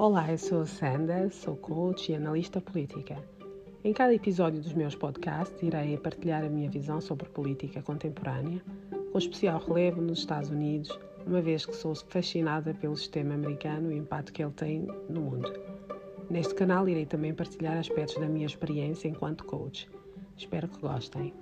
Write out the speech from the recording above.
Olá, eu sou a Sandra, sou coach e analista política. Em cada episódio dos meus podcasts, irei partilhar a minha visão sobre política contemporânea, com especial relevo nos Estados Unidos, uma vez que sou fascinada pelo sistema americano e o impacto que ele tem no mundo. Neste canal, irei também partilhar aspectos da minha experiência enquanto coach. Espero que gostem.